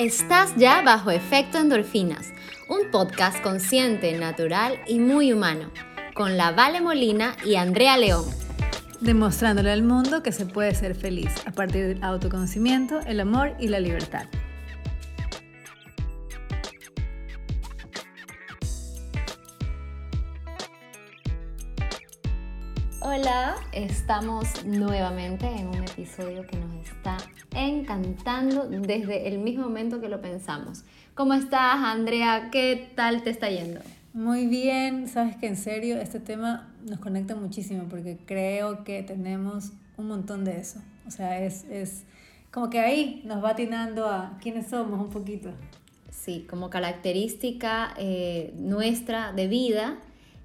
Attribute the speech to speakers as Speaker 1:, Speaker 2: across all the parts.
Speaker 1: Estás ya bajo efecto endorfinas, un podcast consciente, natural y muy humano, con la Vale Molina y Andrea León.
Speaker 2: Demostrándole al mundo que se puede ser feliz a partir del autoconocimiento, el amor y la libertad.
Speaker 1: Hola, estamos nuevamente en un episodio que nos encantando desde el mismo momento que lo pensamos. ¿Cómo estás, Andrea? ¿Qué tal te está yendo?
Speaker 2: Muy bien, sabes que en serio este tema nos conecta muchísimo porque creo que tenemos un montón de eso. O sea, es, es como que ahí nos va atinando a quiénes somos un poquito.
Speaker 1: Sí, como característica eh, nuestra de vida,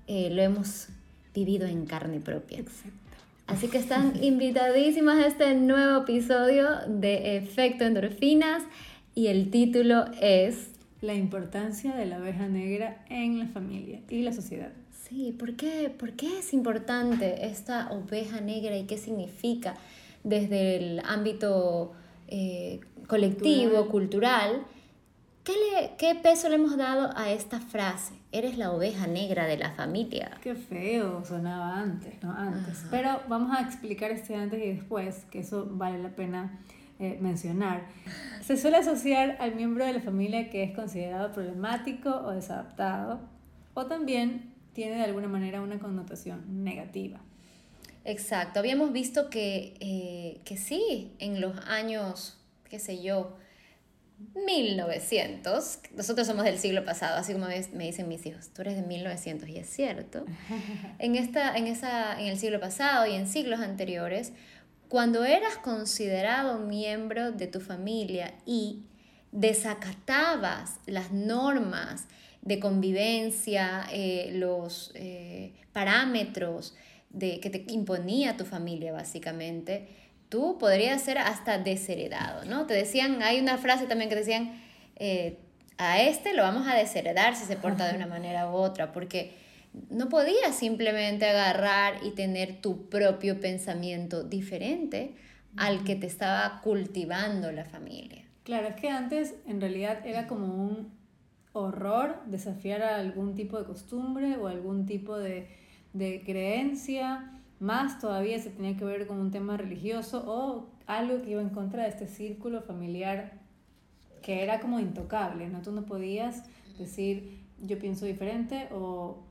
Speaker 1: eh, lo hemos vivido en carne propia.
Speaker 2: Exacto.
Speaker 1: Así que están invitadísimas a este nuevo episodio de Efecto Endorfinas y el título es
Speaker 2: La importancia de la abeja negra en la familia y la sociedad.
Speaker 1: Sí, ¿por qué, ¿por qué es importante esta oveja negra y qué significa desde el ámbito eh, colectivo, cultural? ¿Qué, le, ¿Qué peso le hemos dado a esta frase? Eres la oveja negra de la familia.
Speaker 2: Qué feo sonaba antes, ¿no? Antes. Pero vamos a explicar este antes y después, que eso vale la pena eh, mencionar. Se suele asociar al miembro de la familia que es considerado problemático o desadaptado, o también tiene de alguna manera una connotación negativa.
Speaker 1: Exacto, habíamos visto que, eh, que sí, en los años, qué sé yo, 1900, nosotros somos del siglo pasado, así como me dicen mis hijos, tú eres de 1900 y es cierto. En, esta, en, esa, en el siglo pasado y en siglos anteriores, cuando eras considerado miembro de tu familia y desacatabas las normas de convivencia, eh, los eh, parámetros de, que te imponía tu familia básicamente, tú podrías ser hasta desheredado, ¿no? Te decían, hay una frase también que decían, eh, a este lo vamos a desheredar si se porta de una manera u otra, porque no podías simplemente agarrar y tener tu propio pensamiento diferente al que te estaba cultivando la familia.
Speaker 2: Claro, es que antes en realidad era como un horror desafiar a algún tipo de costumbre o algún tipo de, de creencia más todavía se tenía que ver con un tema religioso o algo que iba en contra de este círculo familiar que era como intocable, ¿no? Tú no podías decir yo pienso diferente o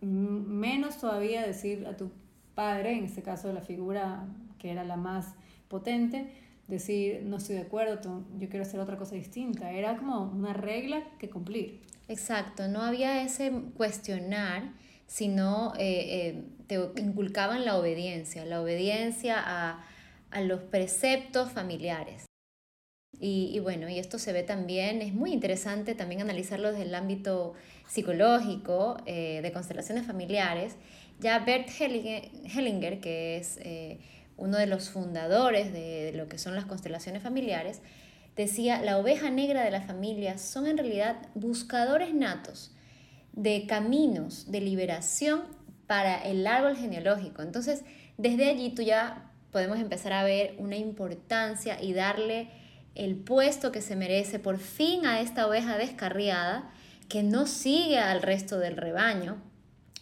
Speaker 2: menos todavía decir a tu padre, en este caso la figura que era la más potente, decir no estoy de acuerdo, yo quiero hacer otra cosa distinta. Era como una regla que cumplir.
Speaker 1: Exacto, no había ese cuestionar sino eh, eh, te inculcaban la obediencia, la obediencia a, los preceptos familiares. Y, bueno, y esto se ve también, es muy interesante también analizarlo desde el ámbito psicológico, eh, de constelaciones familiares. Ya Bert Hellinger, que es uno de los fundadores de, lo que son las constelaciones familiares, decía, la oveja negra de la familia son en realidad buscadores natos de caminos de liberación para el árbol genealógico. Entonces, desde allí tú ya podemos empezar a ver una importancia y darle el puesto que se merece por fin a esta oveja descarriada que no sigue al resto del rebaño,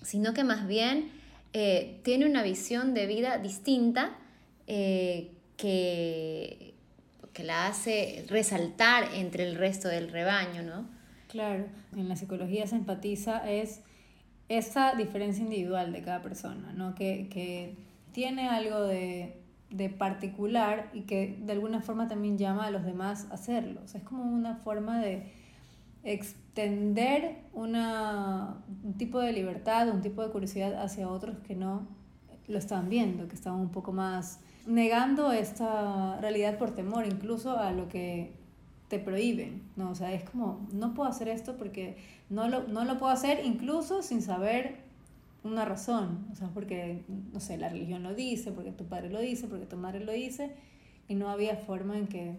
Speaker 1: sino que más bien eh, tiene una visión de vida distinta eh, que, que la hace resaltar entre el resto del rebaño, ¿no?
Speaker 2: Claro, en la psicología se empatiza es esa diferencia individual de cada persona, ¿no? que, que tiene algo de, de, particular y que de alguna forma también llama a los demás a hacerlo. Es como una forma de extender una, un tipo de libertad, un tipo de curiosidad hacia otros que no lo están viendo, que están un poco más negando esta realidad por temor incluso a lo que te prohíben, ¿no? O sea, es como, no puedo hacer esto porque no lo, no lo puedo hacer incluso sin saber una razón, o sea, porque, no sé, la religión lo dice, porque tu padre lo dice, porque tu madre lo dice, y no había forma en que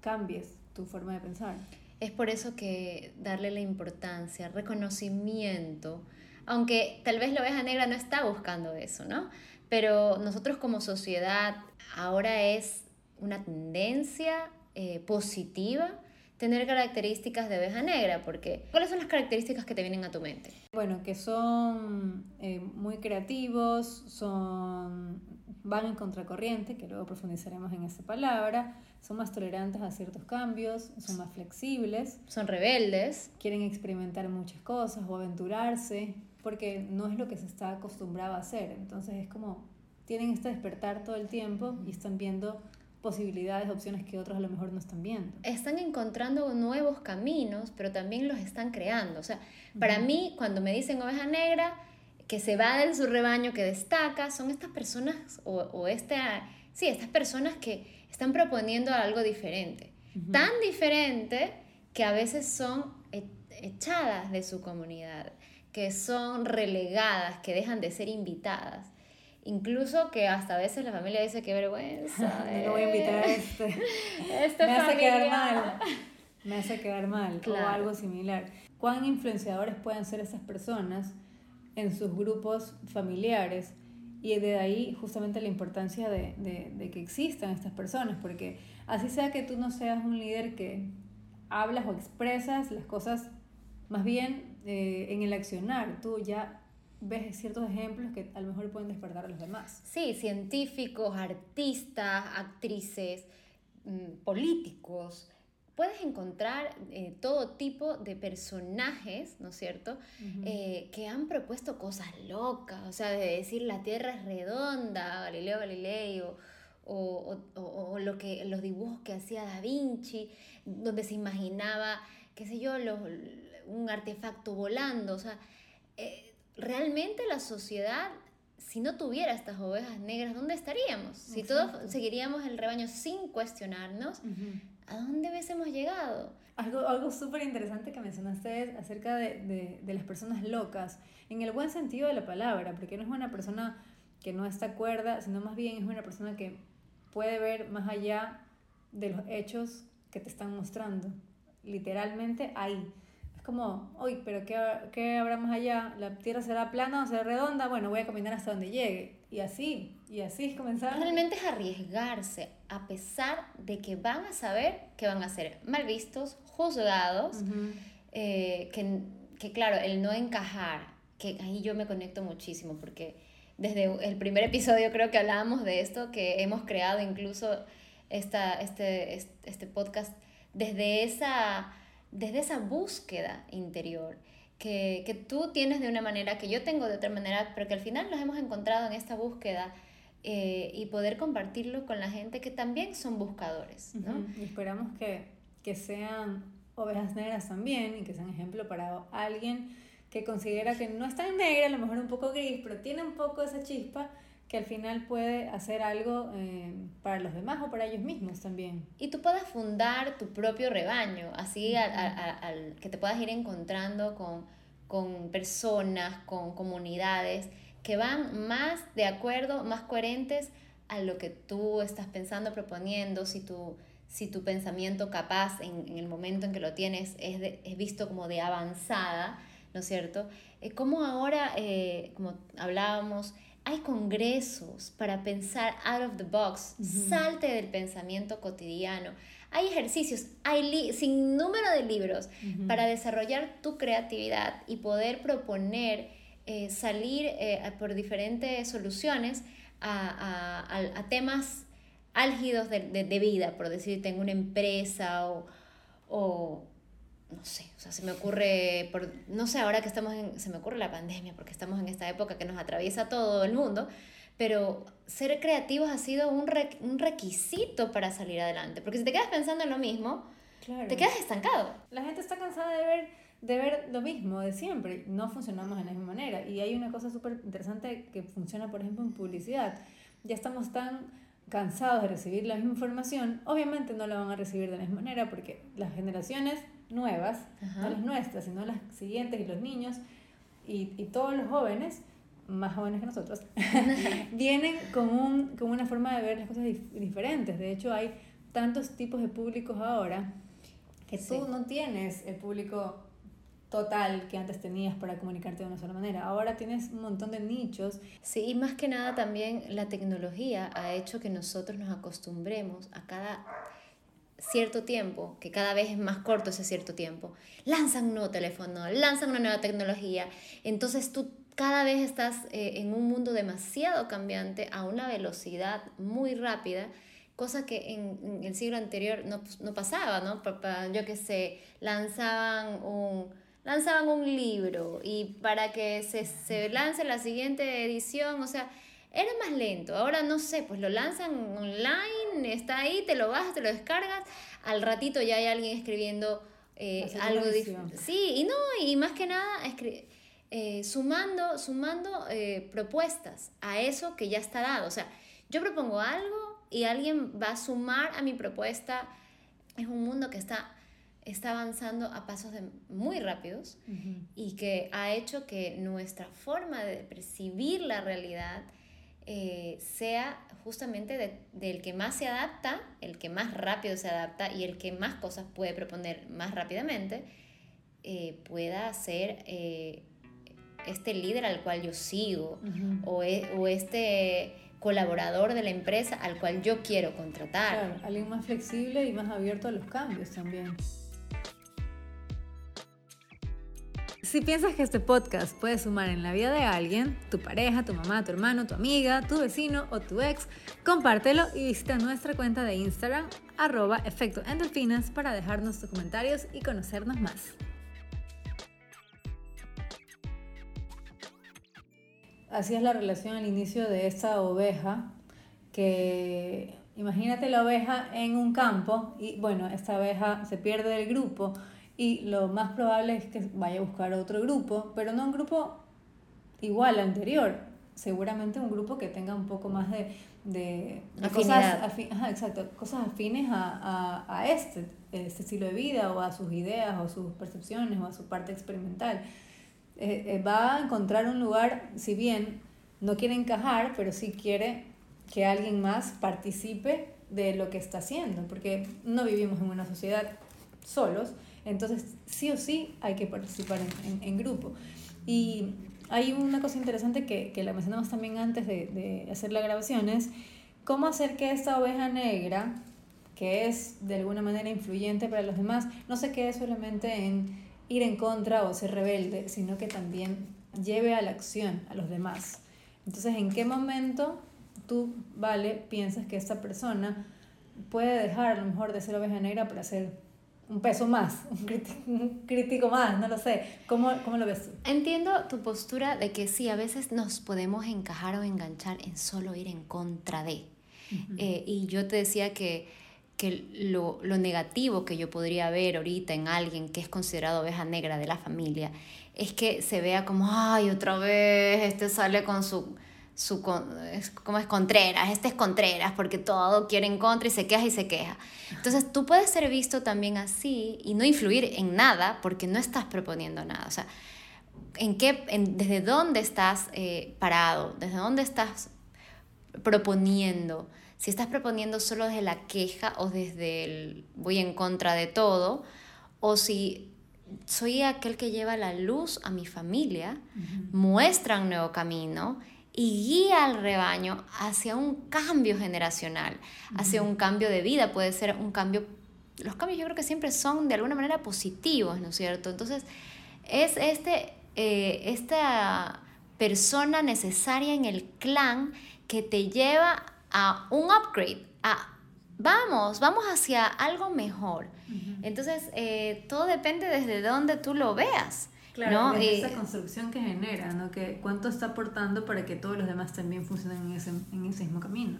Speaker 2: cambies tu forma de pensar.
Speaker 1: Es por eso que darle la importancia, reconocimiento, aunque tal vez la oveja negra no está buscando eso, ¿no? Pero nosotros como sociedad ahora es una tendencia eh, positiva tener características de oveja negra, porque ¿cuáles son las características que te vienen a tu mente?
Speaker 2: Bueno, que son eh, muy creativos, son van en contracorriente, que luego profundizaremos en esa palabra, son más tolerantes a ciertos cambios, son más flexibles,
Speaker 1: son rebeldes,
Speaker 2: quieren experimentar muchas cosas o aventurarse, porque no es lo que se está acostumbrado a hacer. Entonces es como tienen este despertar todo el tiempo y están viendo posibilidades, opciones que otros a lo mejor no están viendo.
Speaker 1: Están encontrando nuevos caminos, pero también los están creando. O sea, para mí, cuando me dicen oveja negra, que se va de su rebaño, que destaca, son estas personas o, o este, sí, estas personas que están proponiendo algo diferente. Tan diferente que a veces son e, echadas de su comunidad, que son relegadas, que dejan de ser invitadas. Incluso que hasta a veces la familia dice qué vergüenza.
Speaker 2: no voy a invitar a este. este me hace quedar mal. Me hace quedar mal. O algo similar. ¿Cuán influenciadores pueden ser esas personas en sus grupos familiares? Y de ahí justamente la importancia de, de, de, que existan estas personas, porque así sea que tú no seas un líder que hablas o expresas las cosas más bien eh, en el accionar, tú ya ves ciertos ejemplos que a lo mejor pueden despertar a los demás.
Speaker 1: Sí, científicos, artistas, actrices, mm, políticos. Puedes encontrar eh, todo tipo de personajes, ¿no es cierto?, eh, que han propuesto cosas locas, o sea, de decir la Tierra es redonda, Galileo Galilei, o, o, o, lo que, los dibujos que hacía Da Vinci, donde se imaginaba, qué sé yo, los, un artefacto volando, o sea, eh, realmente la sociedad, si no tuviera estas ovejas negras, ¿dónde estaríamos? Si todos seguiríamos el rebaño sin cuestionarnos, ¿a dónde hubiésemos llegado?
Speaker 2: Algo, algo súper interesante que mencionaste es acerca de, de, las personas locas, en el buen sentido de la palabra, porque no es una persona que no está cuerda, sino más bien es una persona que puede ver más allá de los hechos que te están mostrando, literalmente ahí como, uy, pero ¿qué, ¿qué, habrá más allá? ¿La tierra será plana o será redonda? Bueno, voy a caminar hasta donde llegue. Y así, y así es comenzar.
Speaker 1: Realmente es arriesgarse, a pesar de que van a saber que van a ser mal vistos, juzgados, eh, que, que, claro, el no encajar, que ahí yo me conecto muchísimo, porque desde el primer episodio creo que hablábamos de esto, que hemos creado incluso esta, este, este podcast desde esa desde esa búsqueda interior que, que, tú tienes de una manera, que yo tengo de otra manera, pero que al final nos hemos encontrado en esta búsqueda eh, y poder compartirlo con la gente que también son buscadores. ¿no?
Speaker 2: Y esperamos que, que sean ovejas negras también y que sean ejemplo para alguien que considera que no es tan negra, a lo mejor un poco gris, pero tiene un poco esa chispa que al final puede hacer algo eh, para los demás o para ellos mismos también.
Speaker 1: Y tú puedas fundar tu propio rebaño, así al, que te puedas ir encontrando con, con personas, con comunidades que van más de acuerdo, más coherentes a lo que tú estás pensando, proponiendo, si tu, si tu pensamiento capaz en, en el momento en que lo tienes es, es visto como de avanzada, ¿no es cierto? Eh, como ahora, eh, como hablábamos, hay congresos para pensar out of the box, salte del pensamiento cotidiano. Hay ejercicios, hay sin número de libros para desarrollar tu creatividad y poder proponer, eh, salir eh, por diferentes soluciones a, temas álgidos de, de, vida, por decir, tengo una empresa o, o no sé, o sea, se me ocurre, por, no sé, ahora que estamos en, se me ocurre la pandemia, porque estamos en esta época que nos atraviesa todo el mundo, pero ser creativos ha sido un, un requisito para salir adelante, porque si te quedas pensando en lo mismo, te quedas estancado.
Speaker 2: La gente está cansada de ver, de ver lo mismo de siempre, no funcionamos de la misma manera, y hay una cosa súper interesante que funciona, por ejemplo, en publicidad, ya estamos tan cansados de recibir la misma información, obviamente no la van a recibir de la misma manera porque las generaciones nuevas, no las nuestras, sino las siguientes y los niños y, y todos los jóvenes, más jóvenes que nosotros, vienen con, un, con una forma de ver las cosas diferentes. De hecho, hay tantos tipos de públicos ahora que tú no tienes el público total que antes tenías para comunicarte de una sola manera. Ahora tienes un montón de nichos.
Speaker 1: Sí, y más que nada también la tecnología ha hecho que nosotros nos acostumbremos a cada cierto tiempo, que cada vez es más corto ese cierto tiempo, lanzan un nuevo teléfono, lanzan una nueva tecnología, entonces tú cada vez estás eh, en un mundo demasiado cambiante a una velocidad muy rápida, cosa que en, el siglo anterior no, no pasaba, ¿no? Yo qué sé, lanzaban un, lanzaban un libro y para que se, se lance la siguiente edición, o sea, era más lento. Ahora no sé, pues lo lanzan online, está ahí, te lo bajas, te lo descargas, al ratito ya hay alguien escribiendo eh, algo diferente. Sí, y no, y más que nada eh, sumando, sumando eh, propuestas a eso que ya está dado. O sea, yo propongo algo y alguien va a sumar a mi propuesta. Es un mundo que está, está avanzando a pasos muy rápidos y que ha hecho que nuestra forma de percibir la realidad eh, sea justamente del que más se adapta, el que más rápido se adapta y el que más cosas puede proponer más rápidamente, eh, pueda ser eh, este líder al cual yo sigo o, e, o, este colaborador de la empresa al cual yo quiero contratar.
Speaker 2: Claro, alguien más flexible y más abierto a los cambios también. Si piensas que este podcast puede sumar en la vida de alguien, tu pareja, tu mamá, tu hermano, tu amiga, tu vecino o tu ex, compártelo y visita nuestra cuenta de Instagram, arroba efecto endorfinas, para dejarnos tus comentarios y conocernos más. Así es la relación al inicio de esta oveja, que imagínate la oveja en un campo y bueno, esta oveja se pierde del grupo y lo más probable es que vaya a buscar otro grupo, pero no un grupo igual al anterior, seguramente un grupo que tenga un poco más de, de, cosas, exacto, cosas afines a, a, a este, este, estilo de vida o a sus ideas o sus percepciones o a su parte experimental. Eh, eh, va a encontrar un lugar, si bien no quiere encajar, pero sí quiere que alguien más participe de lo que está haciendo, porque no vivimos en una sociedad solos, entonces, sí o sí hay que participar en, en, grupo. Y hay una cosa interesante que, que la mencionamos también antes de, de hacer la grabación, es cómo hacer que esta oveja negra, que es de alguna manera influyente para los demás, no se quede solamente en ir en contra o ser rebelde, sino que también lleve a la acción a los demás. Entonces, ¿en qué momento tú, vale, piensas que esta persona puede dejar a lo mejor de ser oveja negra para ser un peso más, un crítico, más, no lo sé. ¿Cómo, ¿Cómo, lo ves
Speaker 1: Entiendo tu postura de que sí, a veces nos podemos encajar o enganchar en solo ir en contra de. Eh, y yo te decía que, que lo, lo, negativo que yo podría ver ahorita en alguien que es considerado oveja negra de la familia es que se vea como, ay, otra vez, este sale con su su, es, como es Contreras, este es Contreras, porque todo quiere en contra y se queja y se queja. Entonces tú puedes ser visto también así y no influir en nada porque no estás proponiendo nada. O sea, ¿en qué, en, ¿desde dónde estás eh, parado? ¿Desde dónde estás proponiendo? Si estás proponiendo solo desde la queja o desde el voy en contra de todo, o si soy aquel que lleva la luz a mi familia, muestra un nuevo camino y guía al rebaño hacia un cambio generacional, hacia un cambio de vida, puede ser un cambio, los cambios yo creo que siempre son de alguna manera positivos, ¿no es cierto? Entonces, es este, eh, esta persona necesaria en el clan que te lleva a un upgrade, a vamos, vamos hacia algo mejor. Entonces, eh, todo depende desde donde tú lo veas.
Speaker 2: Claro, esa construcción que genera, ¿no? Que cuánto está aportando para que todos los demás también funcionen en ese, en ese mismo camino.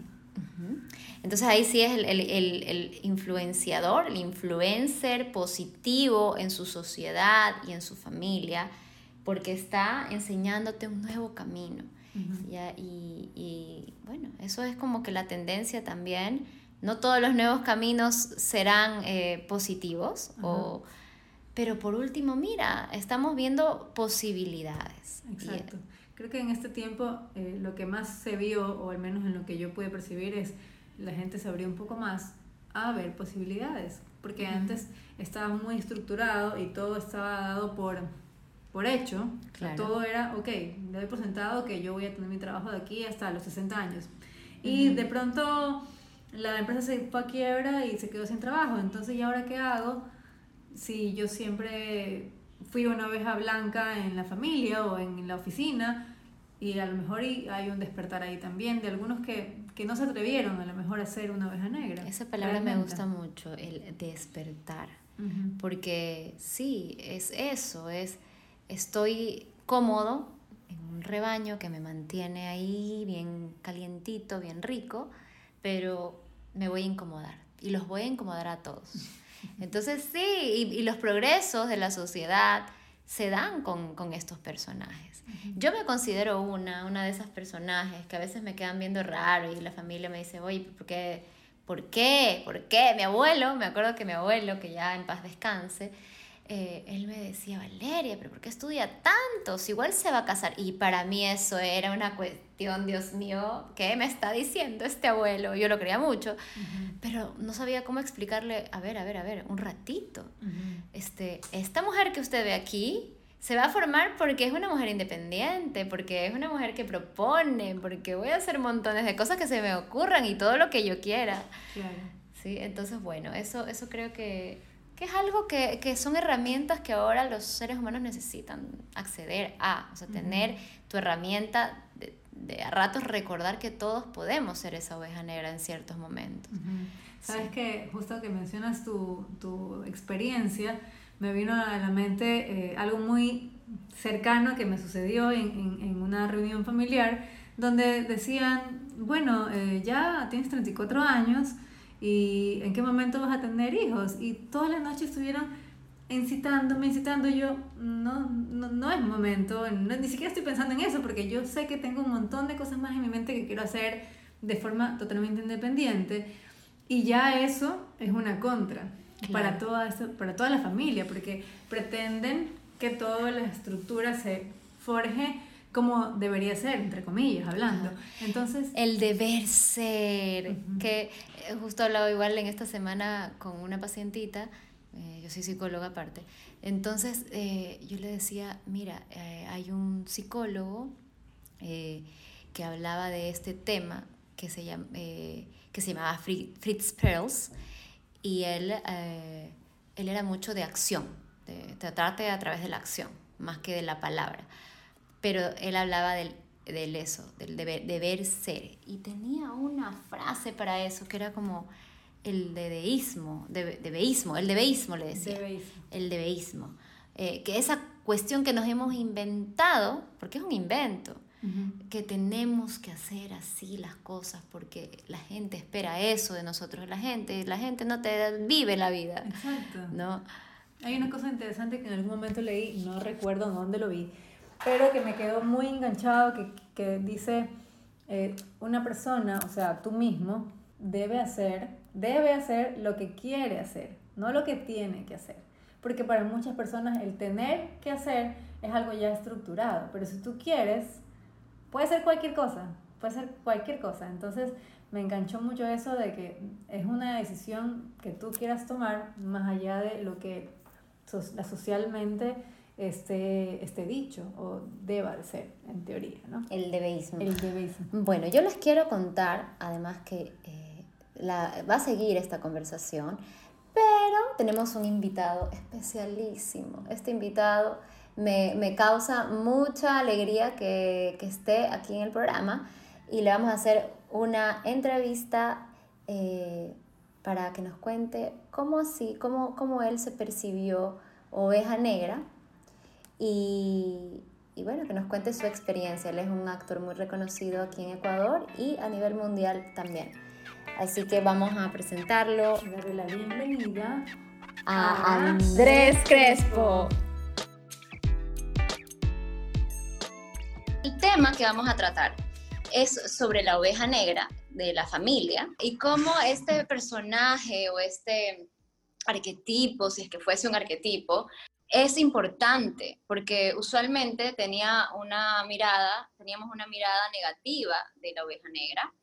Speaker 1: Entonces ahí sí es el, el, el, influenciador, el influencer positivo en su sociedad y en su familia, porque está enseñándote un nuevo camino. y, y, bueno, eso es como que la tendencia también. No todos los nuevos caminos serán eh, positivos o pero por último, mira, estamos viendo posibilidades.
Speaker 2: Exacto. Creo que en este tiempo eh, lo que más se vio, o al menos en lo que yo pude percibir, es la gente se abrió un poco más a ver posibilidades. Porque antes estaba muy estructurado y todo estaba dado por, por hecho. todo era, ok, le doy por sentado que yo voy a tener mi trabajo de aquí hasta los 60 años. Y de pronto la empresa se fue a quiebra y se quedó sin trabajo. Entonces, ¿y ahora qué hago? Si yo siempre fui una oveja blanca en la familia o en la oficina y a lo mejor hay un despertar ahí también de algunos que, que no se atrevieron a lo mejor a ser una oveja negra.
Speaker 1: Esa palabra me gusta mucho, el despertar, porque sí, es eso, es estoy cómodo en un rebaño que me mantiene ahí bien calientito, bien rico, pero me voy a incomodar y los voy a incomodar a todos. Entonces sí, y, los progresos de la sociedad se dan con, con estos personajes. Yo me considero una, una de esas personajes que a veces me quedan viendo raro y la familia me dice, oye, ¿por qué? ¿Por qué? ¿Por qué? Mi abuelo, me acuerdo que mi abuelo, que ya en paz descanse, eh, él me decía, Valeria, pero ¿por qué estudia tanto? Si igual se va a casar. Y para mí eso era una cuestión, Dios mío, ¿qué me está diciendo este abuelo? Yo lo creía mucho, pero no sabía cómo explicarle, a ver, a ver, a ver, un ratito. este, esta mujer que usted ve aquí se va a formar porque es una mujer independiente, porque es una mujer que propone, porque voy a hacer montones de cosas que se me ocurran y todo lo que yo quiera. Claro. Sí, entonces bueno, eso, eso creo que que es algo que, que, son herramientas que ahora los seres humanos necesitan acceder a, o sea, tener tu herramienta de, de, a ratos recordar que todos podemos ser esa oveja negra en ciertos momentos.
Speaker 2: Sabes que justo que mencionas tu, tu, experiencia, me vino a la mente eh, algo muy cercano que me sucedió en, en, en, una reunión familiar donde decían, bueno, eh, ya tienes 34 años, y en qué momento vas a tener hijos. Y toda la noche estuvieron incitándome, incitando yo, no, no, no es momento, ni siquiera estoy pensando en eso, porque yo sé que tengo un montón de cosas más en mi mente que quiero hacer de forma totalmente independiente. Y ya eso es una contra para, toda para toda la familia, porque pretenden que toda la estructura se forje como debería ser, entre comillas, hablando. Entonces...
Speaker 1: El deber ser, que eh, justo hablaba igual en esta semana con una pacientita, eh, yo soy psicóloga aparte, entonces eh, yo le decía, mira, hay un psicólogo que hablaba de este tema que se, llama, que se llamaba Fritz Perls, y él, él era mucho de acción, de tratarte a través de la acción, más que de la palabra pero él hablaba del, del eso, del deber, deber, ser. Y tenía una frase para eso que era como el debeísmo, de, debeísmo, el debeísmo le decía. El debeísmo. Eh, que esa cuestión que nos hemos inventado, porque es un invento, que tenemos que hacer así las cosas porque la gente espera eso de nosotros, la gente, la gente no te vive la vida. Exacto. ¿no?
Speaker 2: Hay una cosa interesante que en algún momento leí, no recuerdo dónde lo vi, pero que me quedó muy enganchado, que, que dice, eh, una persona, o sea, tú mismo, debe hacer, debe hacer lo que quiere hacer, no lo que tiene que hacer. Porque para muchas personas el tener que hacer es algo ya estructurado, pero si tú quieres, puede ser cualquier cosa, puede ser cualquier cosa. Entonces me enganchó mucho eso de que es una decisión que tú quieras tomar más allá de lo que la socialmente este, este dicho o deba de ser, en teoría, ¿no?
Speaker 1: El debeísmo.
Speaker 2: El debeísmo.
Speaker 1: Bueno, yo les quiero contar, además que eh, la, va a seguir esta conversación, pero tenemos un invitado especialísimo. Este invitado me, me causa mucha alegría que, que, esté aquí en el programa y le vamos a hacer una entrevista eh, para que nos cuente cómo así, cómo, cómo él se percibió oveja negra y, y, bueno, que nos cuente su experiencia. Él es un actor muy reconocido aquí en Ecuador y a nivel mundial también. Así que vamos a presentarlo.
Speaker 2: Darle la bienvenida
Speaker 1: a Andrés Crespo. El tema que vamos a tratar es sobre la oveja negra de la familia y cómo este personaje o este arquetipo, si es que fuese un arquetipo, es importante porque usualmente tenía una mirada, teníamos una mirada negativa de la oveja negra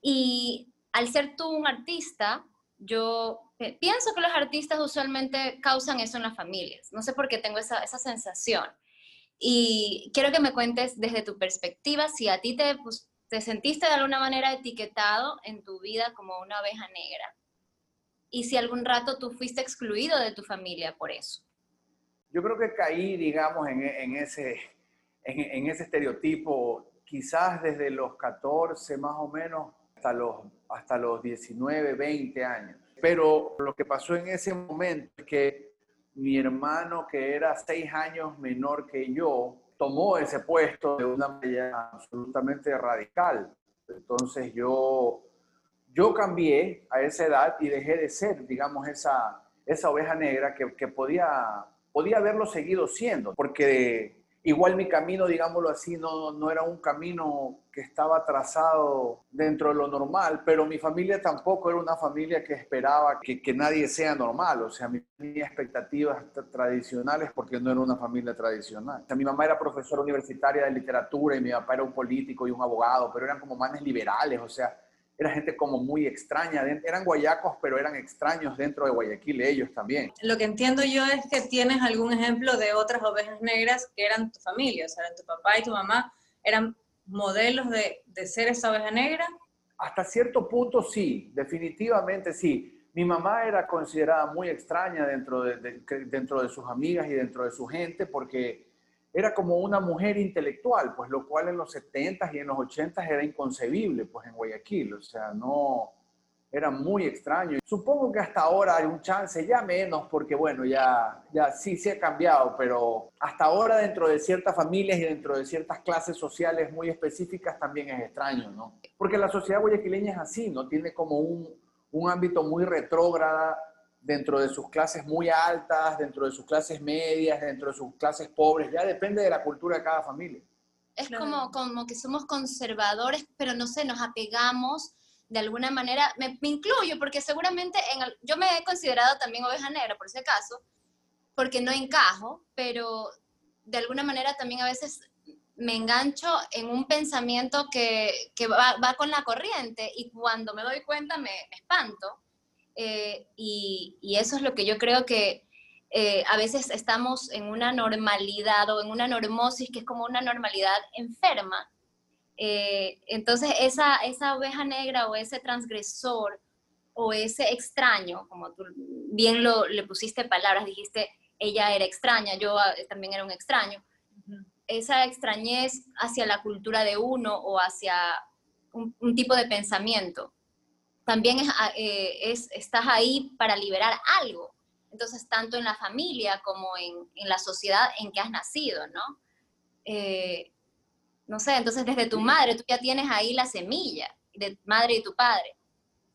Speaker 1: y al ser tú un artista, yo pienso que los artistas usualmente causan eso en las familias. No sé por qué tengo esa, sensación. Y quiero que me cuentes desde tu perspectiva si a ti te, pues, te sentiste de alguna manera etiquetado en tu vida como una oveja negra. Y si algún rato tú fuiste excluido de tu familia por eso.
Speaker 3: Yo creo que caí, digamos, en, en ese, en, en, ese estereotipo, quizás desde los 14 más o menos hasta los, hasta los 19, 20 años. Pero lo que pasó en ese momento es que mi hermano, que era seis años menor que yo, tomó ese puesto de una manera absolutamente radical. Entonces yo, yo cambié a esa edad y dejé de ser, digamos, esa, esa oveja negra que, que podía, podía haberlo seguido siendo, porque Igual mi camino, digámoslo así, no, no era un camino que estaba trazado dentro de lo normal, pero mi familia tampoco era una familia que esperaba que, que nadie sea normal, o sea, mi tenía expectativas tradicionales porque no era una familia tradicional. O sea, mi mamá era profesora universitaria de literatura y mi papá era un político y un abogado, pero eran como manes liberales, o sea, era gente como muy extraña, eran guayacos, pero eran extraños dentro de Guayaquil ellos también.
Speaker 2: Lo que entiendo yo es que tienes algún ejemplo de otras ovejas negras que eran tu familia, o sea, tu papá y tu mamá eran modelos de, de ser esa oveja negra.
Speaker 3: Hasta cierto punto sí, definitivamente sí. Mi mamá era considerada muy extraña dentro de, de, dentro de sus amigas y dentro de su gente porque era como una mujer intelectual, pues lo cual en los 70s y en los 80s era inconcebible, pues en Guayaquil, o sea, no, era muy extraño. Supongo que hasta ahora hay un chance, ya menos, porque bueno, ya, ya sí, sí ha cambiado, pero hasta ahora dentro de ciertas familias y dentro de ciertas clases sociales muy específicas también es extraño, ¿no? Porque la sociedad guayaquileña es así, ¿no? Tiene como un, un ámbito muy retrógrada dentro de sus clases muy altas, dentro de sus clases medias, dentro de sus clases pobres, ya depende de la cultura de cada familia.
Speaker 1: Es como, como que somos conservadores, pero no sé, nos apegamos de alguna manera, me, incluyo porque seguramente en yo me he considerado también oveja negra por ese caso, porque no encajo, pero de alguna manera también a veces me engancho en un pensamiento que, que va, va, con la corriente y cuando me doy cuenta me, me espanto eh, y, eso es lo que yo creo que eh, a veces estamos en una normalidad o en una normosis que es como una normalidad enferma. Eh, entonces esa, esa oveja negra o ese transgresor o ese extraño, como tú bien lo, le pusiste palabras, dijiste, ella era extraña, yo ah, también era un extraño. Esa extrañez hacia la cultura de uno o hacia un tipo de pensamiento también ah, eh, es, estás ahí para liberar algo. Entonces, tanto en la familia como en, en la sociedad en que has nacido, ¿no? Eh, no sé, entonces desde tu madre, tú ya tienes ahí la semilla de madre y tu padre.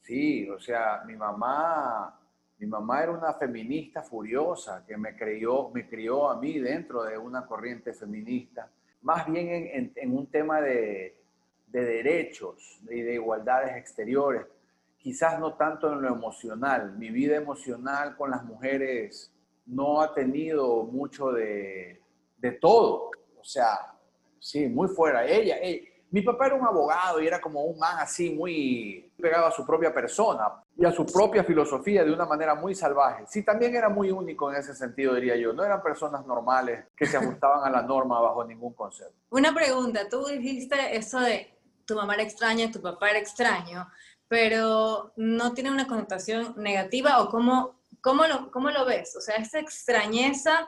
Speaker 3: Sí, o sea, mi mamá, mi mamá era una feminista furiosa que me crió, me crió a mí dentro de una corriente feminista, más bien en, en un tema de, de derechos y de igualdades exteriores quizás no tanto en lo emocional. Mi vida emocional con las mujeres no ha tenido mucho de, de todo. O sea, sí, muy fuera. Ella, mi papá era un abogado y era como un man así, muy pegado a su propia persona y a su propia filosofía de una manera muy salvaje. Sí, también era muy único en ese sentido, diría yo. No eran personas normales que se ajustaban a la norma bajo ningún concepto.
Speaker 2: Una pregunta, tú dijiste eso de tu mamá era extraña, tu papá era extraño pero no tiene una connotación negativa o cómo, cómo, lo, cómo lo ves? O sea, esa extrañeza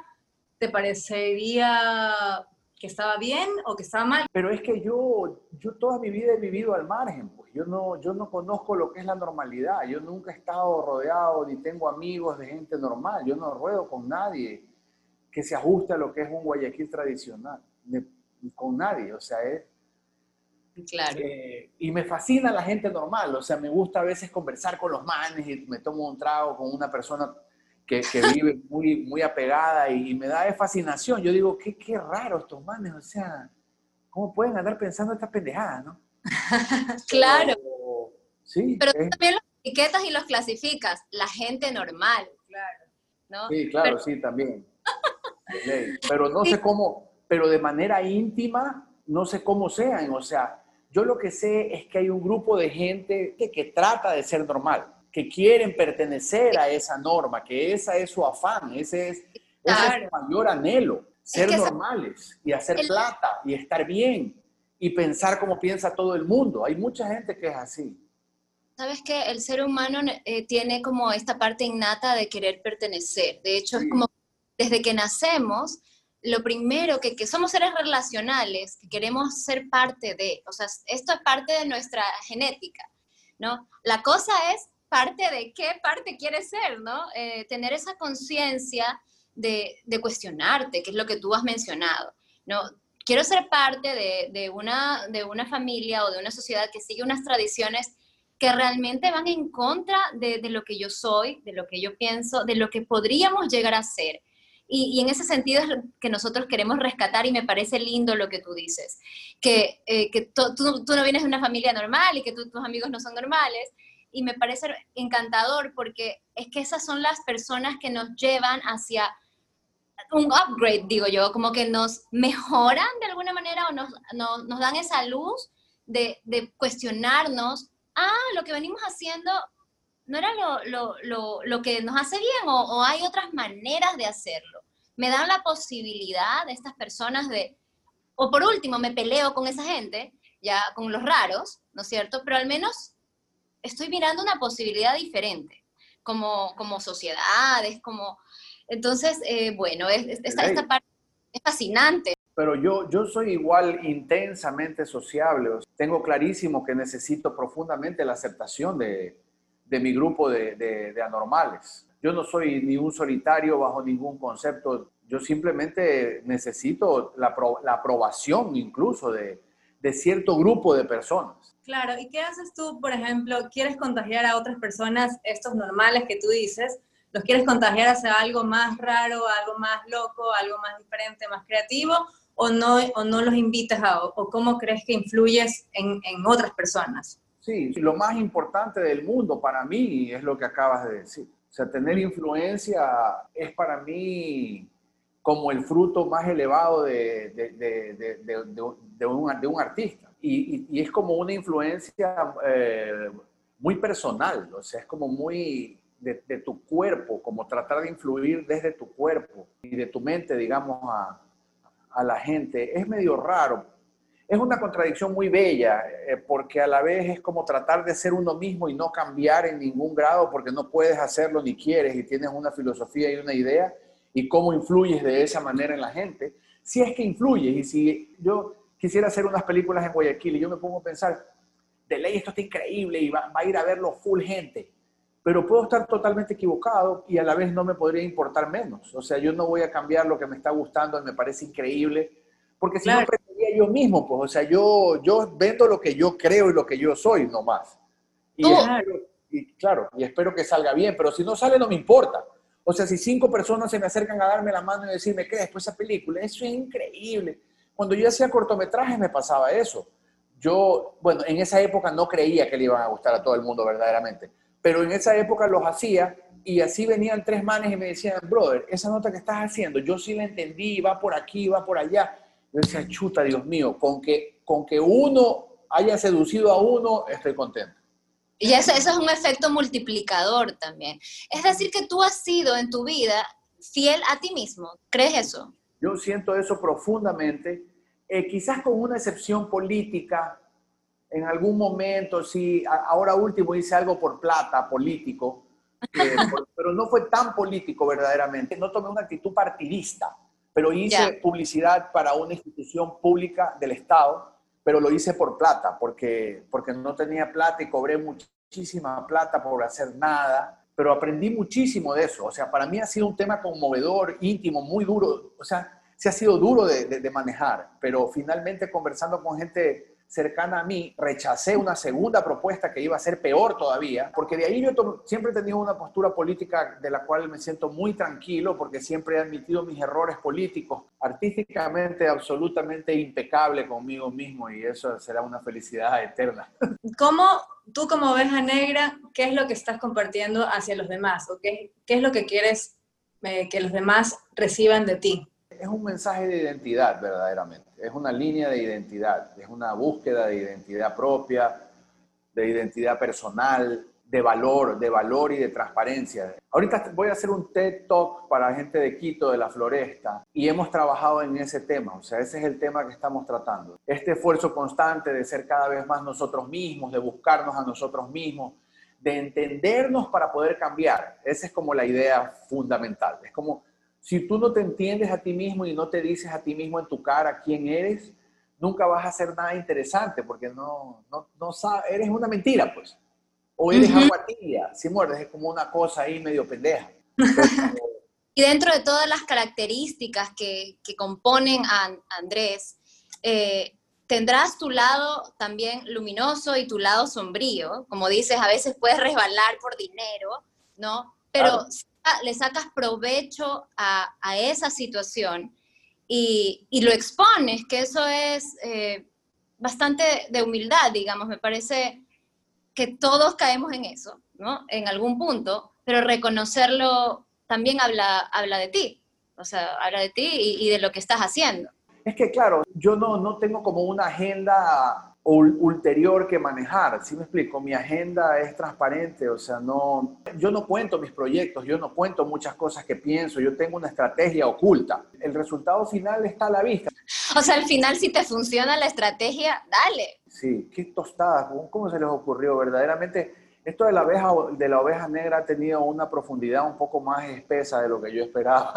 Speaker 2: te parecería que estaba bien o que estaba mal.
Speaker 3: Pero es que yo, yo toda mi vida he vivido al margen, pues yo no, yo no conozco lo que es la normalidad, yo nunca he estado rodeado ni tengo amigos de gente normal, yo no ruedo con nadie que se ajuste a lo que es un Guayaquil tradicional, con nadie, o sea, es,
Speaker 1: Claro.
Speaker 3: Eh, y me fascina la gente normal, o sea, me gusta a veces conversar con los manes y me tomo un trago con una persona que, que vive muy, muy apegada y, me da fascinación. Yo digo, qué, qué raro estos manes, o sea, ¿cómo pueden andar pensando estas pendejadas, no?
Speaker 1: claro.
Speaker 3: Pero, sí.
Speaker 1: Pero tú también los etiquetas y los clasificas, la gente normal. Claro. ¿no?
Speaker 3: Sí, claro, sí, también. Pero no sé cómo, pero de manera íntima, no sé cómo sean, o sea, yo lo que sé es que hay un grupo de gente que, trata de ser normal, que quieren pertenecer a esa norma, que esa es su afán, ese es, su mayor anhelo, ser normales y hacer plata y estar bien y pensar como piensa todo el mundo. Hay mucha gente que es así.
Speaker 1: Sabes que el ser humano eh, tiene como esta parte innata de querer pertenecer. De hecho, es como desde que nacemos, lo primero que, que, somos seres relacionales, que queremos ser parte de, o sea, esto es parte de nuestra genética, ¿no? La cosa es parte de qué parte quieres ser, ¿no? Eh, tener esa conciencia de, de, cuestionarte, que es lo que tú has mencionado, ¿no? Quiero ser parte de, de, una, de una familia o de una sociedad que sigue unas tradiciones que realmente van en contra de, de lo que yo soy, de lo que yo pienso, de lo que podríamos llegar a ser. Y, en ese sentido es que nosotros queremos rescatar y me parece lindo lo que tú dices, que, eh, que tú, tú, no vienes de una familia normal y que tus amigos no son normales. Y me parece encantador porque es que esas son las personas que nos llevan hacia un upgrade, digo yo, como que nos mejoran de alguna manera o nos, nos dan esa luz de, de, cuestionarnos, ah, lo que venimos haciendo no era lo, lo, lo, lo que nos hace bien o, o, hay otras maneras de hacerlo. Me dan la posibilidad de estas personas de, o por último, me peleo con esa gente, ya con los raros, ¿no es cierto? Pero al menos estoy mirando una posibilidad diferente, como, como sociedades, como... Entonces, eh, bueno, es, esta, esta parte es fascinante.
Speaker 3: Pero yo, yo soy igual intensamente sociable. Tengo clarísimo que necesito profundamente la aceptación de, de mi grupo de, anormales. Yo no soy ni un solitario bajo ningún concepto. Yo simplemente necesito la, la aprobación incluso de, de cierto grupo de personas.
Speaker 2: Claro, ¿y qué haces tú, por ejemplo? ¿Quieres contagiar a otras personas estos normales que tú dices? ¿Los quieres contagiar hacia algo más raro, algo más loco, algo más diferente, más creativo? ¿O no, o no los invitas a, o cómo crees que influyes en, en otras personas?
Speaker 3: Sí, lo más importante del mundo para mí es lo que acabas de decir. O sea, tener influencia es para mí como el fruto más elevado de, de, de, de un, artista. Y, y, es como una influencia eh, muy personal, o sea, es como muy de, tu cuerpo, como tratar de influir desde tu cuerpo y de tu mente, digamos, a, a la gente. Es medio raro, es una contradicción muy bella, eh, porque a la vez es como tratar de ser uno mismo y no cambiar en ningún grado, porque no puedes hacerlo ni quieres y tienes una filosofía y una idea, y cómo influyes de esa manera en la gente. Si es que influyes, y si yo quisiera hacer unas películas en Guayaquil y yo me pongo a pensar, de ley esto está increíble y va, a ir a verlo full gente, pero puedo estar totalmente equivocado y a la vez no me podría importar menos. O sea, yo no voy a cambiar lo que me está gustando y me parece increíble porque si no pretendería yo mismo, pues, o sea, yo, yo vendo lo que yo creo y lo que yo soy nomás. Y, espero, y claro, y espero que salga bien, pero si no sale no me importa. O sea, si cinco personas se me acercan a darme la mano y decirme, ¿qué después esa película? Eso es increíble. Cuando yo hacía cortometrajes me pasaba eso. Yo, bueno, en esa época no creía que le iban a gustar a todo el mundo verdaderamente, pero en esa época los hacía y así venían tres manes y me decían, brother, esa nota que estás haciendo, yo sí la entendí, va por aquí, va por allá. Yo decía, chuta, Dios mío, con que, con que uno haya seducido a uno, estoy contento.
Speaker 1: Y eso, eso es un efecto multiplicador también. Es decir, que tú has sido en tu vida fiel a ti mismo. ¿Crees eso?
Speaker 3: Yo siento eso profundamente, eh, quizás con una excepción política. En algún momento, sí, ahora último hice algo por plata, político, pero no fue tan político verdaderamente. No tomé una actitud partidista pero hice publicidad para una institución pública del Estado, pero lo hice por plata, porque, porque no tenía plata y cobré muchísima plata por hacer nada, pero aprendí muchísimo de eso. O sea, para mí ha sido un tema conmovedor, íntimo, muy duro. O sea, se ha sido duro de, de manejar, pero finalmente conversando con gente cercana a mí, rechacé una segunda propuesta que iba a ser peor todavía, porque de ahí yo siempre he tenido una postura política de la cual me siento muy tranquilo, porque siempre he admitido mis errores políticos, artísticamente absolutamente impecable conmigo mismo y eso será una felicidad eterna.
Speaker 2: ¿Cómo tú como oveja negra, qué es lo que estás compartiendo hacia los demás o qué, qué es lo que quieres eh, que los demás reciban de ti?
Speaker 3: Es un mensaje de identidad verdaderamente es una línea de identidad, es una búsqueda de identidad propia, de identidad personal, de valor, de valor y de transparencia. Ahorita voy a hacer un TED Talk para gente de Quito, de la Floresta, y hemos trabajado en ese tema, o sea, ese es el tema que estamos tratando. Este esfuerzo constante de ser cada vez más nosotros mismos, de buscarnos a nosotros mismos, de entendernos para poder cambiar. Esa es como la idea fundamental. Es como si tú no te entiendes a ti mismo y no te dices a ti mismo en tu cara quién eres, nunca vas a hacer nada interesante porque no, no, no sabes, eres una mentira, pues. O eres agua tibia, si muerdes, es como una cosa ahí medio pendeja.
Speaker 1: y dentro de todas las características que, que componen a Andrés, eh, tendrás tu lado también luminoso y tu lado sombrío. Como dices, a veces puedes resbalar por dinero, ¿no? Pero le sacas provecho a, esa situación y, y, lo expones, que eso es eh, bastante de humildad, digamos, me parece que todos caemos en eso, ¿no? En algún punto, pero reconocerlo también habla, habla de ti, o sea, habla de ti y, de lo que estás haciendo.
Speaker 3: Es que, claro, yo no, no tengo como una agenda ulterior que manejar, ¿sí me explico? Mi agenda es transparente, o sea, no, yo no cuento mis proyectos, yo no cuento muchas cosas que pienso, yo tengo una estrategia oculta. El resultado final está a la vista.
Speaker 1: O sea, al final si te funciona la estrategia, dale.
Speaker 3: Sí, qué tostada, ¿cómo se les ocurrió? Verdaderamente, esto de la, oveja, de la oveja negra ha tenido una profundidad un poco más espesa de lo que yo esperaba.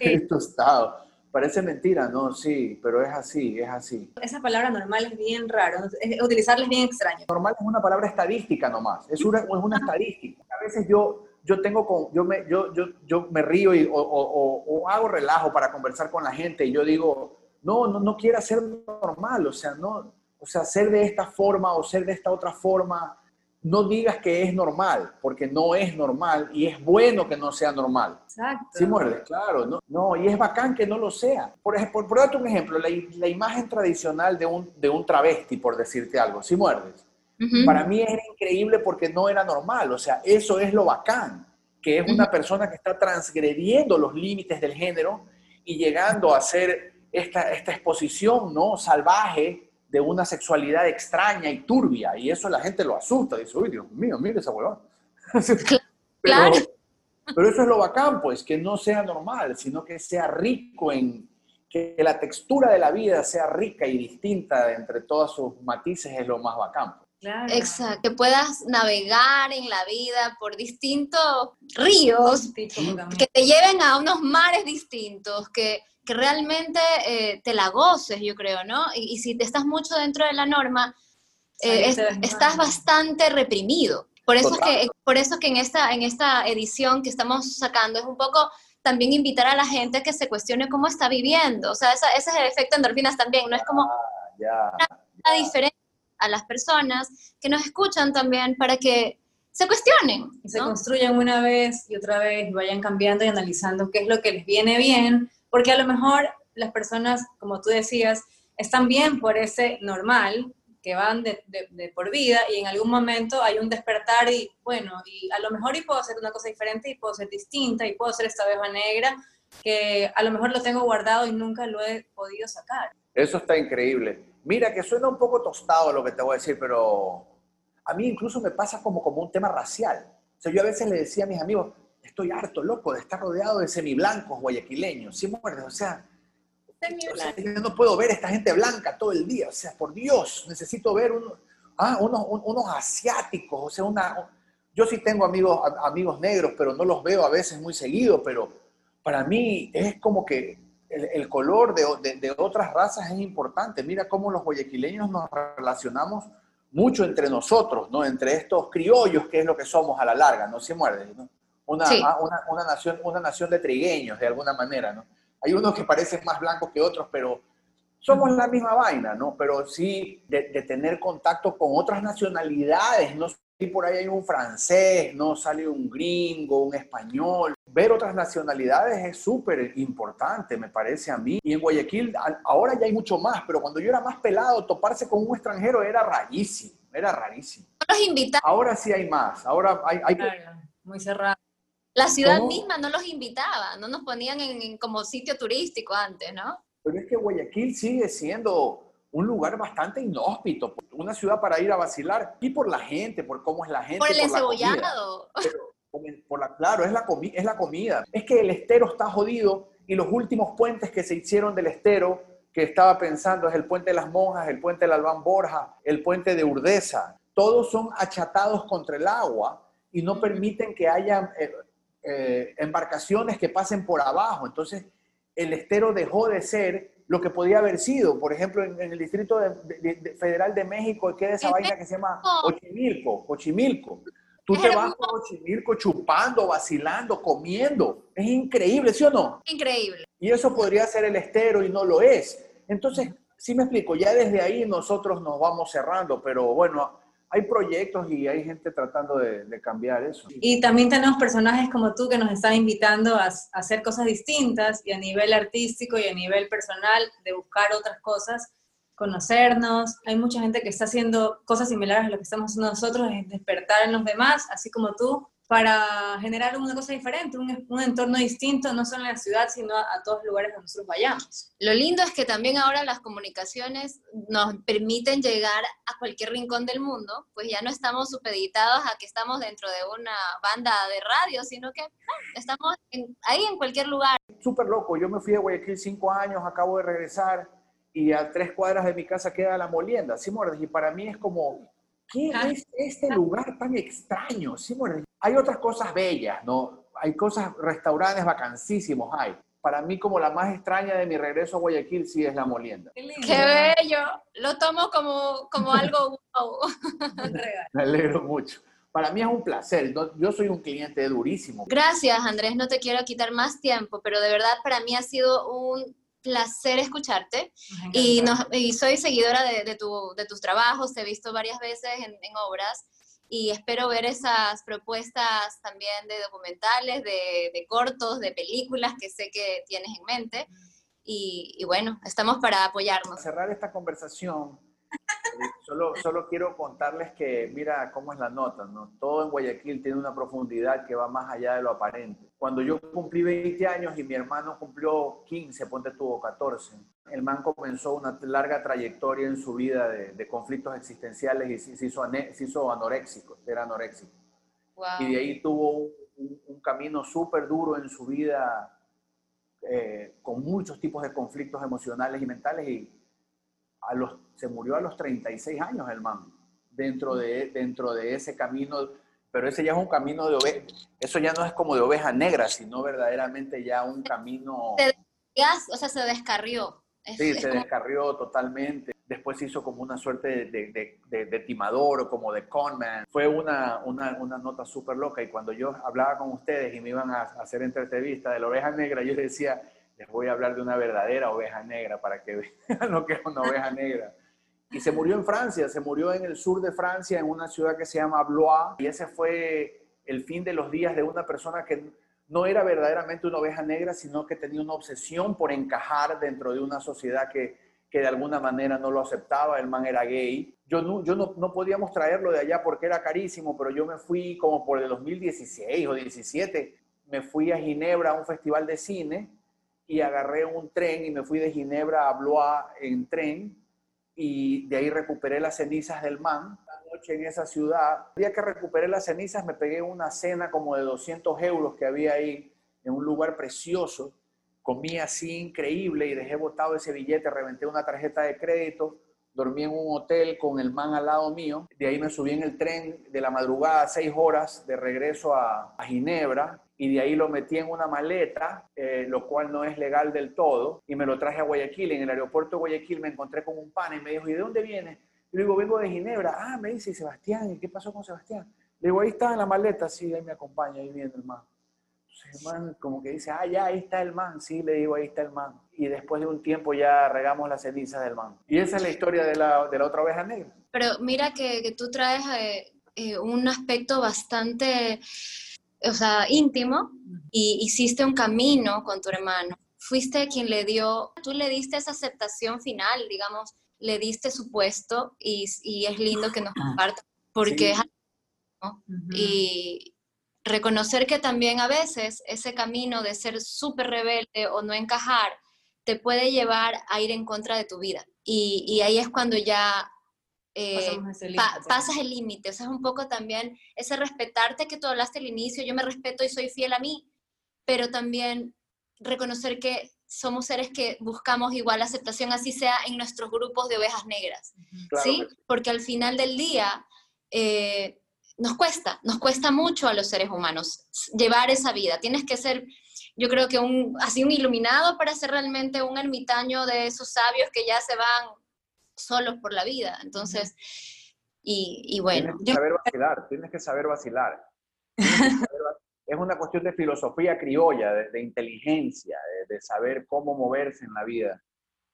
Speaker 3: qué tostado. Parece mentira, ¿no? Sí, pero es así, es así.
Speaker 4: Esa palabra normal es bien raro, utilizarla es bien extraño.
Speaker 3: Normal es una palabra estadística nomás, es una, es una estadística. A veces yo, yo tengo con, yo me, yo, yo, yo me río y, o, o, o, hago relajo para conversar con la gente y yo digo, no, no, no quiero ser normal, o sea, no, o sea, ser de esta forma o ser de esta otra forma, no digas que es normal, porque no es normal y es bueno que no sea normal.
Speaker 4: Exacto.
Speaker 3: Sí, muerde, claro, no, no, y es bacán que no lo sea. Por ejemplo, por darte un ejemplo, la, la, imagen tradicional de un, de un travesti, por decirte algo, si muerdes, para mí era increíble porque no era normal, o sea, eso es lo bacán, que es una persona que está transgrediendo los límites del género y llegando a ser esta, esta exposición, ¿no? Salvaje de una sexualidad extraña y turbia, y eso la gente lo asusta, dice, uy, Dios mío, mire esa huevada.
Speaker 1: Claro.
Speaker 3: Pero, eso es lo bacán, pues, que no sea normal, sino que sea rico en, que la textura de la vida sea rica y distinta entre todos sus matices es lo más bacán. Pues.
Speaker 1: Claro. Exacto, que puedas navegar en la vida por distintos ríos, que te lleven a unos mares distintos, que que realmente eh, te la goces, yo creo, ¿no? Y, si te estás mucho dentro de la norma, eh, estás bastante reprimido. Por eso, que, por eso que en esta, en esta edición que estamos sacando es un poco también invitar a la gente a que se cuestione cómo está viviendo. O sea, ese, es el efecto endorfinas también, no es como
Speaker 3: ah,
Speaker 1: una, diferencia a las personas que nos escuchan también para que se cuestionen.
Speaker 4: se construyan una vez y otra vez, vayan cambiando y analizando qué es lo que les viene bien porque a lo mejor las personas, como tú decías, están bien por ese normal, que van de, por vida y en algún momento hay un despertar y bueno, y a lo mejor y puedo hacer una cosa diferente y puedo ser distinta y puedo ser esta abeja negra que a lo mejor lo tengo guardado y nunca lo he podido sacar.
Speaker 3: Eso está increíble. Mira que suena un poco tostado lo que te voy a decir, pero a mí incluso me pasa como, como un tema racial. O sea, yo a veces le decía a mis amigos, estoy harto, loco, de estar rodeado de semiblancos guayaquileños, ¿sí muerde? O sea, yo no puedo ver a esta gente blanca todo el día, o sea, por Dios, necesito ver ah, unos, unos, asiáticos, o sea, una... Yo sí tengo amigos, amigos negros, pero no los veo a veces muy seguido, pero para mí es como que el, color de, de, otras razas es importante. Mira cómo los guayaquileños nos relacionamos mucho entre nosotros, ¿no? Entre estos criollos, que es lo que somos a la larga, no se muerde, ¿no? Ah, una, una, nación, una nación de trigueños, de alguna manera, ¿no? Hay unos que parecen más blancos que otros, pero somos la misma vaina, ¿no? Pero sí de, tener contacto con otras nacionalidades, no y por ahí hay un francés, no sale un gringo, un español. Ver otras nacionalidades es súper importante, me parece a mí. Y en Guayaquil ahora ya hay mucho más, pero cuando yo era más pelado, toparse con un extranjero era rarísimo, era rarísimo. Ahora sí hay más, ahora hay... hay
Speaker 4: muy cerrado.
Speaker 1: La ciudad misma no los invitaba, no nos ponían en, como sitio turístico antes, ¿no?
Speaker 3: Pero es que Guayaquil sigue siendo un lugar bastante inhóspito, una ciudad para ir a vacilar y por la gente, por cómo es la gente.
Speaker 1: Por el encebollado.
Speaker 3: Por la, claro, es la, es la comida. Es que el estero está jodido y los últimos puentes que se hicieron del estero que estaba pensando es el puente de las monjas, el puente del Albán Borja, el puente de Urdesa. Todos son achatados contra el agua y no permiten que haya eh, embarcaciones que pasen por abajo. Entonces, el estero dejó de ser lo que podía haber sido. Por ejemplo, en, el Distrito Federal de México queda esa vaina que se llama Ochimilco, Ochimilco. Tú te vas por Ochimilco chupando, vacilando, comiendo. Es increíble, ¿sí o no?
Speaker 1: Increíble.
Speaker 3: Y eso podría ser el estero y no lo es. Entonces, sí me explico, ya desde ahí nosotros nos vamos cerrando, pero bueno, hay proyectos y hay gente tratando de, cambiar eso.
Speaker 4: Y también tenemos personajes como tú que nos están invitando a, hacer cosas distintas y a nivel artístico y a nivel personal de buscar otras cosas, conocernos. Hay mucha gente que está haciendo cosas similares a lo que estamos haciendo nosotros, es despertar en los demás, así como tú, para generar una cosa diferente, un, un, entorno distinto, no solo en la ciudad, sino a, todos los lugares donde nosotros vayamos.
Speaker 1: Lo lindo es que también ahora las comunicaciones nos permiten llegar a cualquier rincón del mundo, pues ya no estamos supeditados a que estamos dentro de una banda de radio, sino que estamos ahí en cualquier lugar.
Speaker 3: Súper loco, yo me fui a Guayaquil cinco años, acabo de regresar y a tres cuadras de mi casa queda la molienda, ¿sí, Y para mí es como, ¿qué es este lugar tan extraño? ¿Sí, hay otras cosas bellas, ¿no? Hay cosas, restaurantes vacancísimos hay. Para mí, como la más extraña de mi regreso a Guayaquil, sí es la molienda.
Speaker 1: ¡Qué, bello! Lo tomo como, como algo wow.
Speaker 3: Me alegro mucho. Para mí es un placer. Yo soy un cliente durísimo.
Speaker 1: Gracias, Andrés. No te quiero quitar más tiempo, pero de verdad para mí ha sido un placer escucharte y, y, soy seguidora de, de, tu, de, tus trabajos, te he visto varias veces en, en obras y espero ver esas propuestas también de documentales, de, cortos, de películas que sé que tienes en mente. Y, y, bueno, estamos para apoyarnos.
Speaker 3: Cerrar esta conversación, Solo, solo quiero contarles que, mira cómo es la nota, ¿no? Todo en Guayaquil tiene una profundidad que va más allá de lo aparente. Cuando yo cumplí 20 años y mi hermano cumplió 15, ponte tuvo 14, el man comenzó una larga trayectoria en su vida de, conflictos existenciales y se hizo, se hizo anoréxico, era anoréxico. Y de ahí tuvo un, camino súper duro en su vida, eh, con muchos tipos de conflictos emocionales y mentales y los, se murió a los 36 años el man, dentro de, dentro de ese camino, pero ese ya es un camino de oveja, eso ya no es como de oveja negra, sino verdaderamente ya un camino...
Speaker 1: o sea, se descarrió.
Speaker 3: sí, se descarrió totalmente. Después hizo como una suerte de, de, timador o como de conman. Fue una, una, una nota súper loca y cuando yo hablaba con ustedes y me iban a hacer entrevista de la oveja negra, yo decía, les voy a hablar de una verdadera oveja negra para que vean lo que es una oveja negra. Y se murió en Francia, se murió en el sur de Francia, en una ciudad que se llama Blois, y ese fue el fin de los días de una persona que no era verdaderamente una oveja negra, sino que tenía una obsesión por encajar dentro de una sociedad que, que de alguna manera no lo aceptaba, el man era gay. Yo, no, yo no, no, podíamos traerlo de allá porque era carísimo, pero yo me fui como por el 2016 o 17, me fui a Ginebra a un festival de cine y agarré un tren y me fui de Ginebra a Blois en tren y de ahí recuperé las cenizas del man. La noche en esa ciudad, el día que recuperé las cenizas me pegué una cena como de 200 euros que había ahí en un lugar precioso. Comí así increíble y dejé botado ese billete, reventé una tarjeta de crédito, dormí en un hotel con el man al lado mío. De ahí me subí en el tren de la madrugada, seis horas de regreso a, a Ginebra y de ahí lo metí en una maleta, eh, lo cual no es legal del todo, y me lo traje a Guayaquil. En el aeropuerto de Guayaquil me encontré con un pan y me dijo, ¿y de dónde vienes? Y le digo, vengo de Ginebra. Ah, me dice, Sebastián? ¿Y qué pasó con Sebastián? Le digo, ahí está en la maleta, sí, ahí me acompaña, ahí viene el man. Entonces el man como que dice, ah, ya, ahí está el man. Sí, le digo, ahí está el man. Y después de un tiempo ya regamos las cenizas del man. Y esa es la historia de la, de la otra oveja negra.
Speaker 1: Pero mira que, que tú traes eh, eh, un aspecto bastante o sea, íntimo, y hiciste un camino con tu hermano. Fuiste quien le dio, tú le diste esa aceptación final, digamos, le diste su puesto y, es lindo que nos comparta, porque es... Y reconocer que también a veces ese camino de ser súper rebelde o no encajar te puede llevar a ir en contra de tu vida. Y, y ahí es cuando ya eh,
Speaker 4: ese
Speaker 1: pa- pasas el límite. O sea, es un poco también ese respetarte que tú hablaste al inicio, yo me respeto y soy fiel a mí, pero también reconocer que somos seres que buscamos igual aceptación, así sea en nuestros grupos de ovejas negras.
Speaker 3: Claro
Speaker 1: ¿sí?
Speaker 3: que sí.
Speaker 1: Porque al final del día eh, nos cuesta, nos cuesta mucho a los seres humanos llevar esa vida. Tienes que ser, yo creo que un, así un iluminado para ser realmente un ermitaño de esos sabios que ya se van solos por la vida. Entonces, y, y bueno,
Speaker 3: Tienes que saber vacilar, tienes que saber vacilar. Que saber Es una cuestión de filosofía criolla, de, de inteligencia, de, de saber cómo moverse en la vida.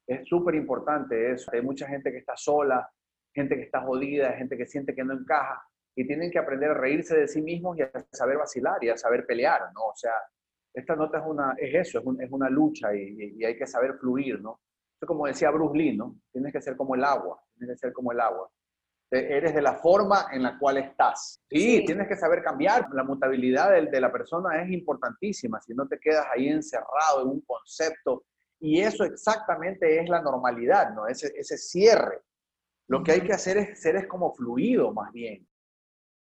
Speaker 3: Es súper importante eso. Hay mucha gente que está sola, gente que está jodida, gente que siente que no encaja y tienen que aprender a reírse de sí mismos y a saber vacilar y a saber pelear, ¿no? O sea, esta nota es, una, es eso, es, un- es una lucha y, y- y hay que saber fluir, ¿no? Eso como decía Bruce Lee, ¿no? Tienes que ser como el agua, tienes que ser como el agua. Eres de la forma en la cual estás. Sí,
Speaker 4: Sí.
Speaker 3: tienes que saber cambiar. La mutabilidad del- de, la persona es importantísima. Si no te quedas ahí encerrado en un concepto. Y eso exactamente es la normalidad, ¿no? Ese, ese cierre. Lo que hay que hacer es ser es como fluido, más bien.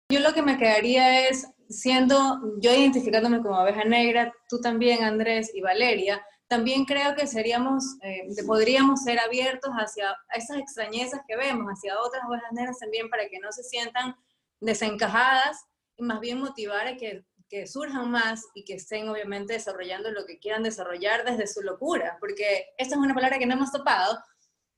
Speaker 4: Yo lo que me quedaría es, siendo yo identificándome como oveja negra, tú también, Andrés y Valeria, también creo que seríamos, eh, podríamos ser abiertos hacia esas extrañezas que vemos, hacia otras ovejas negras también, para que no se sientan desencajadas y más bien motivar a que, que surjan más y que estén obviamente desarrollando lo que quieran desarrollar desde su locura, porque esta es una palabra que no hemos topado,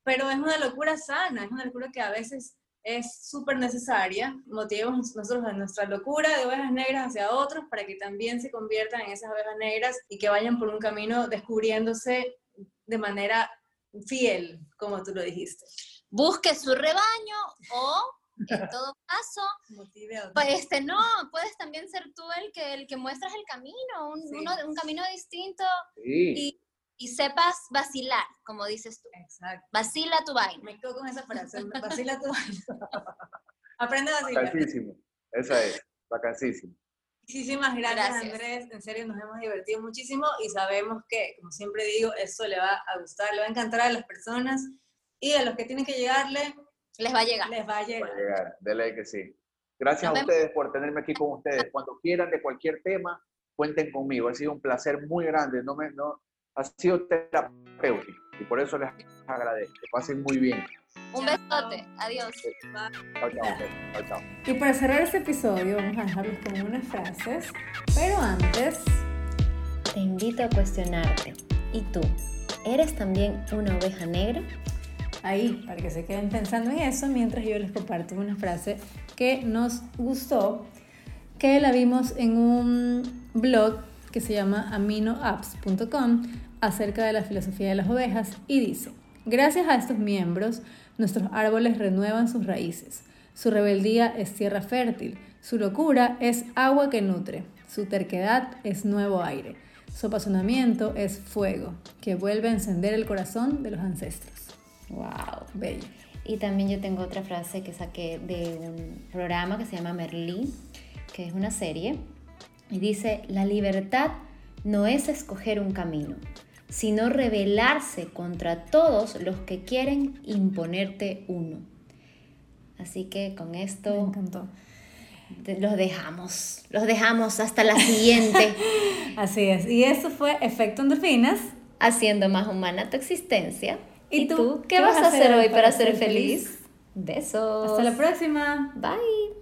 Speaker 4: pero es una locura sana, es una locura que a veces es súper necesaria. Motivemos nosotros en nuestra locura de ovejas negras hacia otros para que también se conviertan en esas ovejas negras y que vayan por un camino descubriéndose de manera fiel, como tú lo dijiste.
Speaker 1: busque su rebaño o, en todo caso,
Speaker 4: a.
Speaker 1: Pues este no, puedes también ser tú el que el que muestras el camino, un,
Speaker 4: Sí.
Speaker 1: uno- un camino distinto
Speaker 3: Sí.
Speaker 1: y, y sepas vacilar, como dices tú.
Speaker 4: Exacto.
Speaker 1: Vacila tu vaina.
Speaker 4: Me quedo con esa frase. Vacila tu Aprende a vacilar.
Speaker 3: Vacancísimo. Esa es. Vacancísimo.
Speaker 4: Muchísimas gracias,
Speaker 1: Gracias.
Speaker 4: Andrés. En serio, nos hemos divertido muchísimo y sabemos que, como siempre digo, eso le va a gustar, le va a encantar a las personas y a los que tienen que llegarle,
Speaker 1: Les va a llegar.
Speaker 4: les va a llegar.
Speaker 3: llegar, de ley que sí. Gracias
Speaker 1: Nos
Speaker 3: a
Speaker 1: vemos.
Speaker 3: ustedes por tenerme aquí con ustedes. Cuando quieran de cualquier tema, cuenten conmigo. Ha sido un placer muy grande. No me, no, ha sido terapéutico y por eso les agradezco. Pasen muy bien.
Speaker 1: Un besote. Adiós.
Speaker 3: Chao, chao. Chao, chao.
Speaker 2: Y para cerrar este episodio vamos a dejarlos con unas frases, pero antes
Speaker 1: Te invito a cuestionarte. ¿Y tú? ¿Eres también una oveja negra?
Speaker 2: ahí, para que se queden pensando en eso, mientras yo les comparto una frase que nos gustó, que la vimos en un blog que se llama aminoapps.com acerca de la filosofía de las ovejas y dice, gracias a estos miembros, nuestros árboles renuevan sus raíces, su rebeldía es tierra fértil, su locura es agua que nutre, su terquedad es nuevo aire, su apasionamiento es fuego, que vuelve a encender el corazón de los ancestros.
Speaker 1: Wow.
Speaker 2: Bello.
Speaker 1: Y también yo tengo otra frase que saqué de un programa que se llama Merlí, que es una serie, y dice, la libertad no es escoger un camino, sino rebelarse contra todos los que quieren imponerte uno. Así que con
Speaker 2: Me
Speaker 1: esto
Speaker 2: encantó.
Speaker 1: te- los dejamos, los dejamos hasta la siguiente,
Speaker 2: Así es. Y eso fue Efecto Endorfinas.
Speaker 1: haciendo más humana tu existencia.
Speaker 2: ¿Y tú?
Speaker 1: ¿Qué vas a hacer hoy para ser feliz? Besos.
Speaker 2: Hasta la próxima.
Speaker 1: Bye.